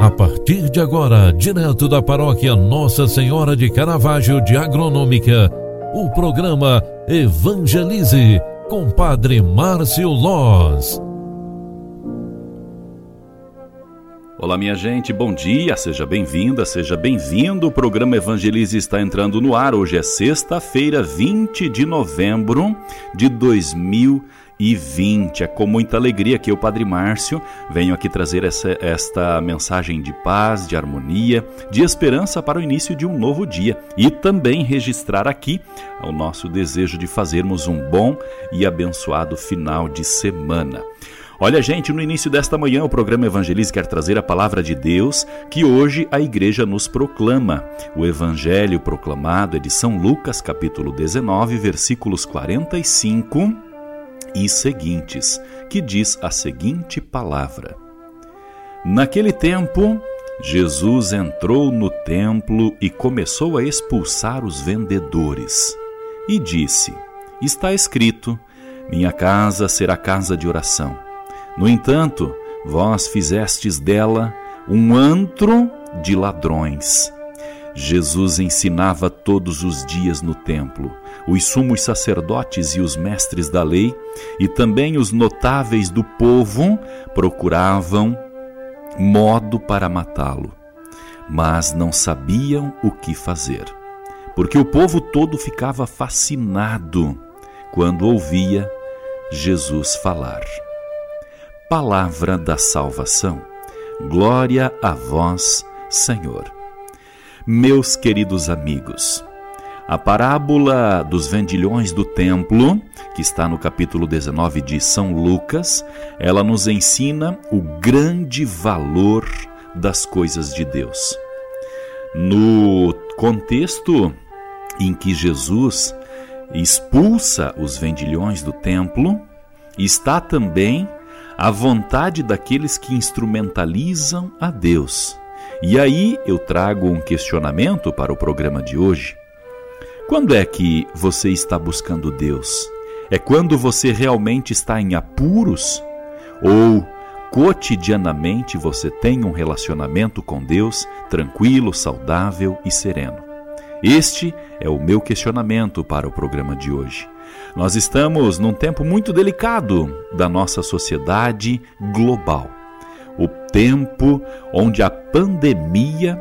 A partir de agora, direto da paróquia Nossa Senhora de Caravaggio de Agronômica, o programa Evangelize com Padre Márcio Loz. Olá, minha gente, bom dia, seja bem-vinda, seja bem-vindo. O programa Evangelize está entrando no ar. Hoje é sexta-feira, 20 de novembro de 2020 e 20. É com muita alegria que eu, Padre Márcio, venho aqui trazer essa, esta mensagem de paz, de harmonia, de esperança para o início de um novo dia e também registrar aqui o nosso desejo de fazermos um bom e abençoado final de semana. Olha, gente, no início desta manhã o programa Evangelize quer trazer a palavra de Deus que hoje a igreja nos proclama. O evangelho proclamado é de São Lucas, capítulo 19, versículos 45 e seguintes, que diz a seguinte palavra: Naquele tempo, Jesus entrou no templo e começou a expulsar os vendedores. E disse: Está escrito: Minha casa será casa de oração. No entanto, vós fizestes dela um antro de ladrões. Jesus ensinava todos os dias no templo. Os sumos sacerdotes e os mestres da lei, e também os notáveis do povo, procuravam modo para matá-lo, mas não sabiam o que fazer, porque o povo todo ficava fascinado quando ouvia Jesus falar. Palavra da salvação. Glória a vós, Senhor. Meus queridos amigos, a parábola dos vendilhões do templo, que está no capítulo 19 de São Lucas, ela nos ensina o grande valor das coisas de Deus. No contexto em que Jesus expulsa os vendilhões do templo, está também a vontade daqueles que instrumentalizam a Deus e aí eu trago um questionamento para o programa de hoje. Quando é que você está buscando Deus? É quando você realmente está em apuros? Ou cotidianamente você tem um relacionamento com Deus tranquilo, saudável e sereno? Este é o meu questionamento para o programa de hoje. Nós estamos num tempo muito delicado da nossa sociedade global o tempo onde a pandemia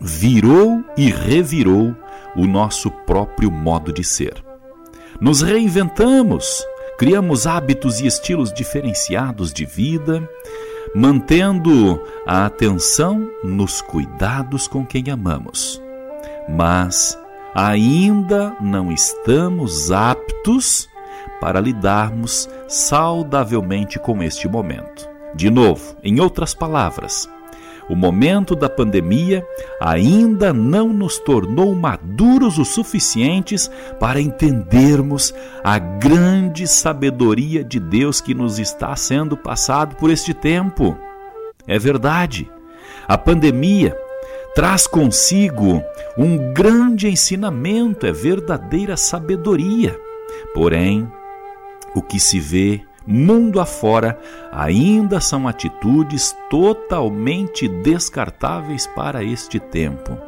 virou e revirou o nosso próprio modo de ser. Nos reinventamos, criamos hábitos e estilos diferenciados de vida, mantendo a atenção nos cuidados com quem amamos. Mas ainda não estamos aptos para lidarmos saudavelmente com este momento. De novo, em outras palavras, o momento da pandemia ainda não nos tornou maduros o suficientes para entendermos a grande sabedoria de Deus que nos está sendo passado por este tempo. É verdade, a pandemia traz consigo um grande ensinamento, é verdadeira sabedoria. Porém, o que se vê mundo afora, ainda são atitudes totalmente descartáveis para este tempo.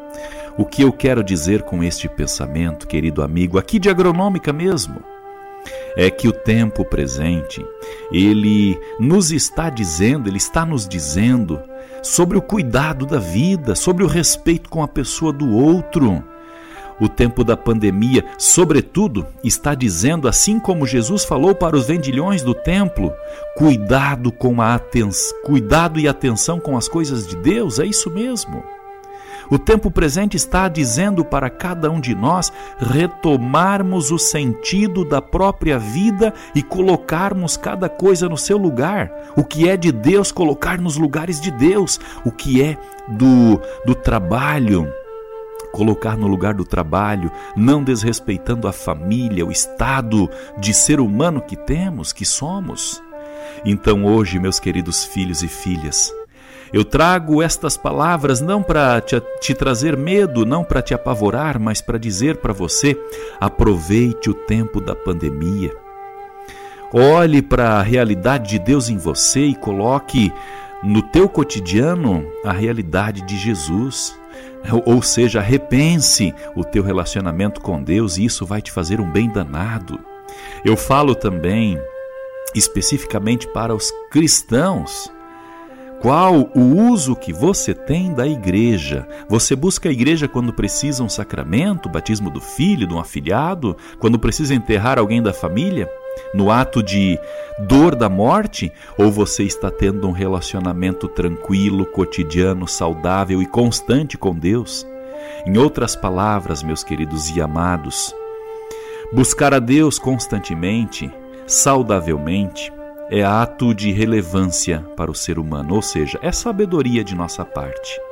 O que eu quero dizer com este pensamento, querido amigo, aqui de agronômica mesmo, é que o tempo presente, ele nos está dizendo, ele está nos dizendo sobre o cuidado da vida, sobre o respeito com a pessoa do outro o tempo da pandemia, sobretudo, está dizendo, assim como Jesus falou para os vendilhões do templo, cuidado com a atenção, cuidado e atenção com as coisas de Deus, é isso mesmo. O tempo presente está dizendo para cada um de nós retomarmos o sentido da própria vida e colocarmos cada coisa no seu lugar. O que é de Deus, colocar nos lugares de Deus. O que é do, do trabalho, colocar no lugar do trabalho, não desrespeitando a família, o estado de ser humano que temos, que somos. Então, hoje, meus queridos filhos e filhas, eu trago estas palavras não para te, te, trazer medo, não para te apavorar, mas para dizer para você: aproveite o tempo da pandemia. Olhe para a realidade de Deus em você e coloque no teu cotidiano a realidade de Jesus. Ou seja, repense o teu relacionamento com Deus e isso vai te fazer um bem danado. Eu falo também especificamente para os cristãos. Qual o uso que você tem da igreja? Você busca a igreja quando precisa um sacramento, batismo do filho, de um afilhado, quando precisa enterrar alguém da família? No ato de dor da morte? Ou você está tendo um relacionamento tranquilo, cotidiano, saudável e constante com Deus? Em outras palavras, meus queridos e amados, buscar a Deus constantemente, saudavelmente, é ato de relevância para o ser humano, ou seja, é sabedoria de nossa parte.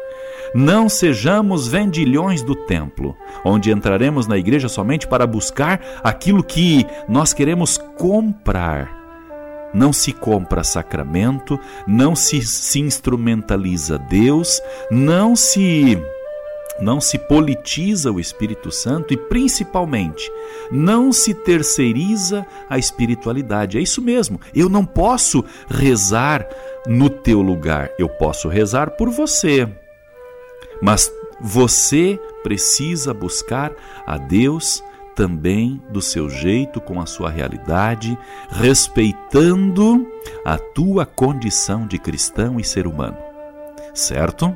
Não sejamos vendilhões do templo, onde entraremos na igreja somente para buscar aquilo que nós queremos comprar. Não se compra sacramento, não se, se instrumentaliza Deus, não se não se politiza o Espírito Santo e, principalmente, não se terceiriza a espiritualidade. É isso mesmo, eu não posso rezar no teu lugar, eu posso rezar por você. Mas você precisa buscar a Deus também do seu jeito, com a sua realidade, respeitando a tua condição de cristão e ser humano. Certo?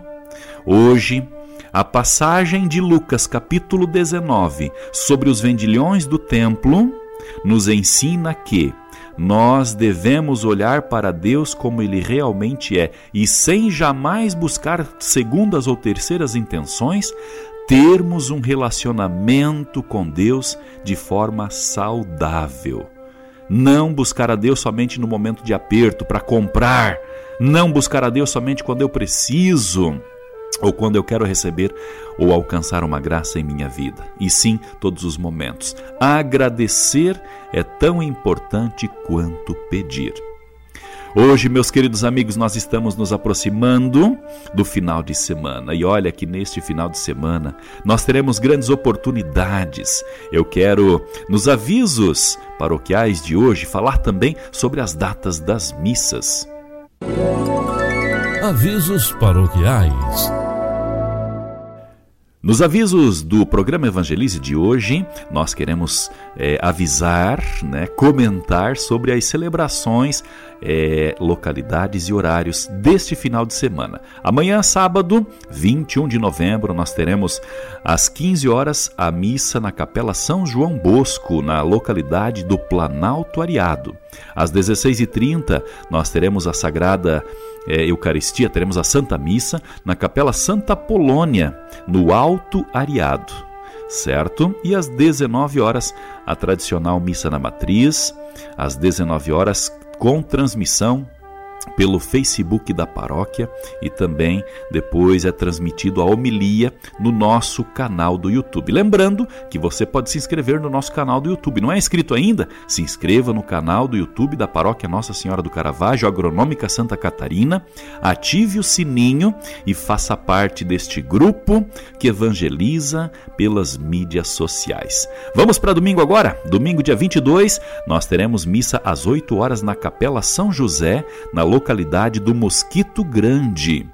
Hoje, a passagem de Lucas, capítulo 19, sobre os vendilhões do templo, nos ensina que nós devemos olhar para Deus como Ele realmente é e sem jamais buscar segundas ou terceiras intenções, termos um relacionamento com Deus de forma saudável. Não buscar a Deus somente no momento de aperto para comprar, não buscar a Deus somente quando eu preciso ou quando eu quero receber ou alcançar uma graça em minha vida, e sim todos os momentos. Agradecer é tão importante quanto pedir. Hoje, meus queridos amigos, nós estamos nos aproximando do final de semana. E olha que neste final de semana nós teremos grandes oportunidades. Eu quero, nos avisos paroquiais de hoje, falar também sobre as datas das missas. Avisos paroquiais. Nos avisos do programa Evangelize de hoje, nós queremos é, avisar, né, comentar sobre as celebrações, é, localidades e horários deste final de semana. Amanhã, sábado, 21 de novembro, nós teremos às 15 horas a missa na Capela São João Bosco, na localidade do Planalto Ariado. Às 16h30, nós teremos a Sagrada é, Eucaristia, teremos a Santa Missa na Capela Santa Polônia, no Alto Ariado, certo? E às 19 horas, a tradicional Missa na Matriz, às 19 horas, com transmissão pelo Facebook da paróquia e também depois é transmitido a homilia no nosso canal do YouTube. Lembrando que você pode se inscrever no nosso canal do YouTube. Não é inscrito ainda? Se inscreva no canal do YouTube da paróquia Nossa Senhora do Caravaggio, Agronômica Santa Catarina, ative o sininho e faça parte deste grupo que evangeliza pelas mídias sociais. Vamos para domingo agora? Domingo dia 22, nós teremos missa às 8 horas na Capela São José, na localidade do Mosquito Grande.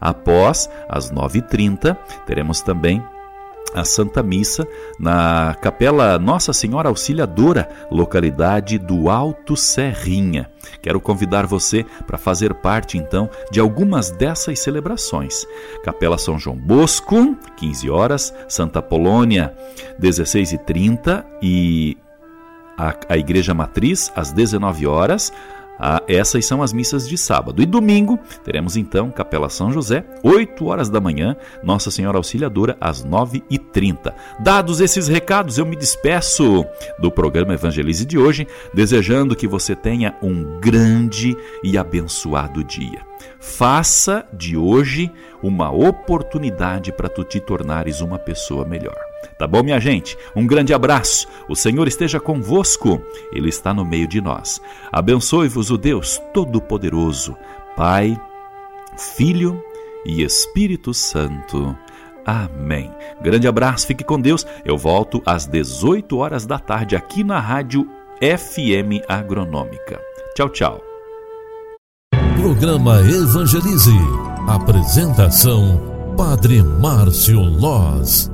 Após as 9h30, teremos também a Santa Missa na Capela Nossa Senhora Auxiliadora, localidade do Alto Serrinha. Quero convidar você para fazer parte então de algumas dessas celebrações. Capela São João Bosco, 15 horas, Santa Polônia, 16h30 e a, a Igreja Matriz, às 19 horas, ah, essas são as missas de sábado. E domingo teremos então Capela São José, 8 horas da manhã, Nossa Senhora Auxiliadora, às 9h30. Dados esses recados, eu me despeço do programa Evangelize de hoje, desejando que você tenha um grande e abençoado dia. Faça de hoje uma oportunidade para tu te tornares uma pessoa melhor. Tá bom, minha gente? Um grande abraço. O Senhor esteja convosco. Ele está no meio de nós. Abençoe-vos o Deus Todo-Poderoso, Pai, Filho e Espírito Santo. Amém. Grande abraço, fique com Deus. Eu volto às 18 horas da tarde aqui na Rádio FM Agronômica. Tchau, tchau. Programa Evangelize. Apresentação: Padre Márcio Loz.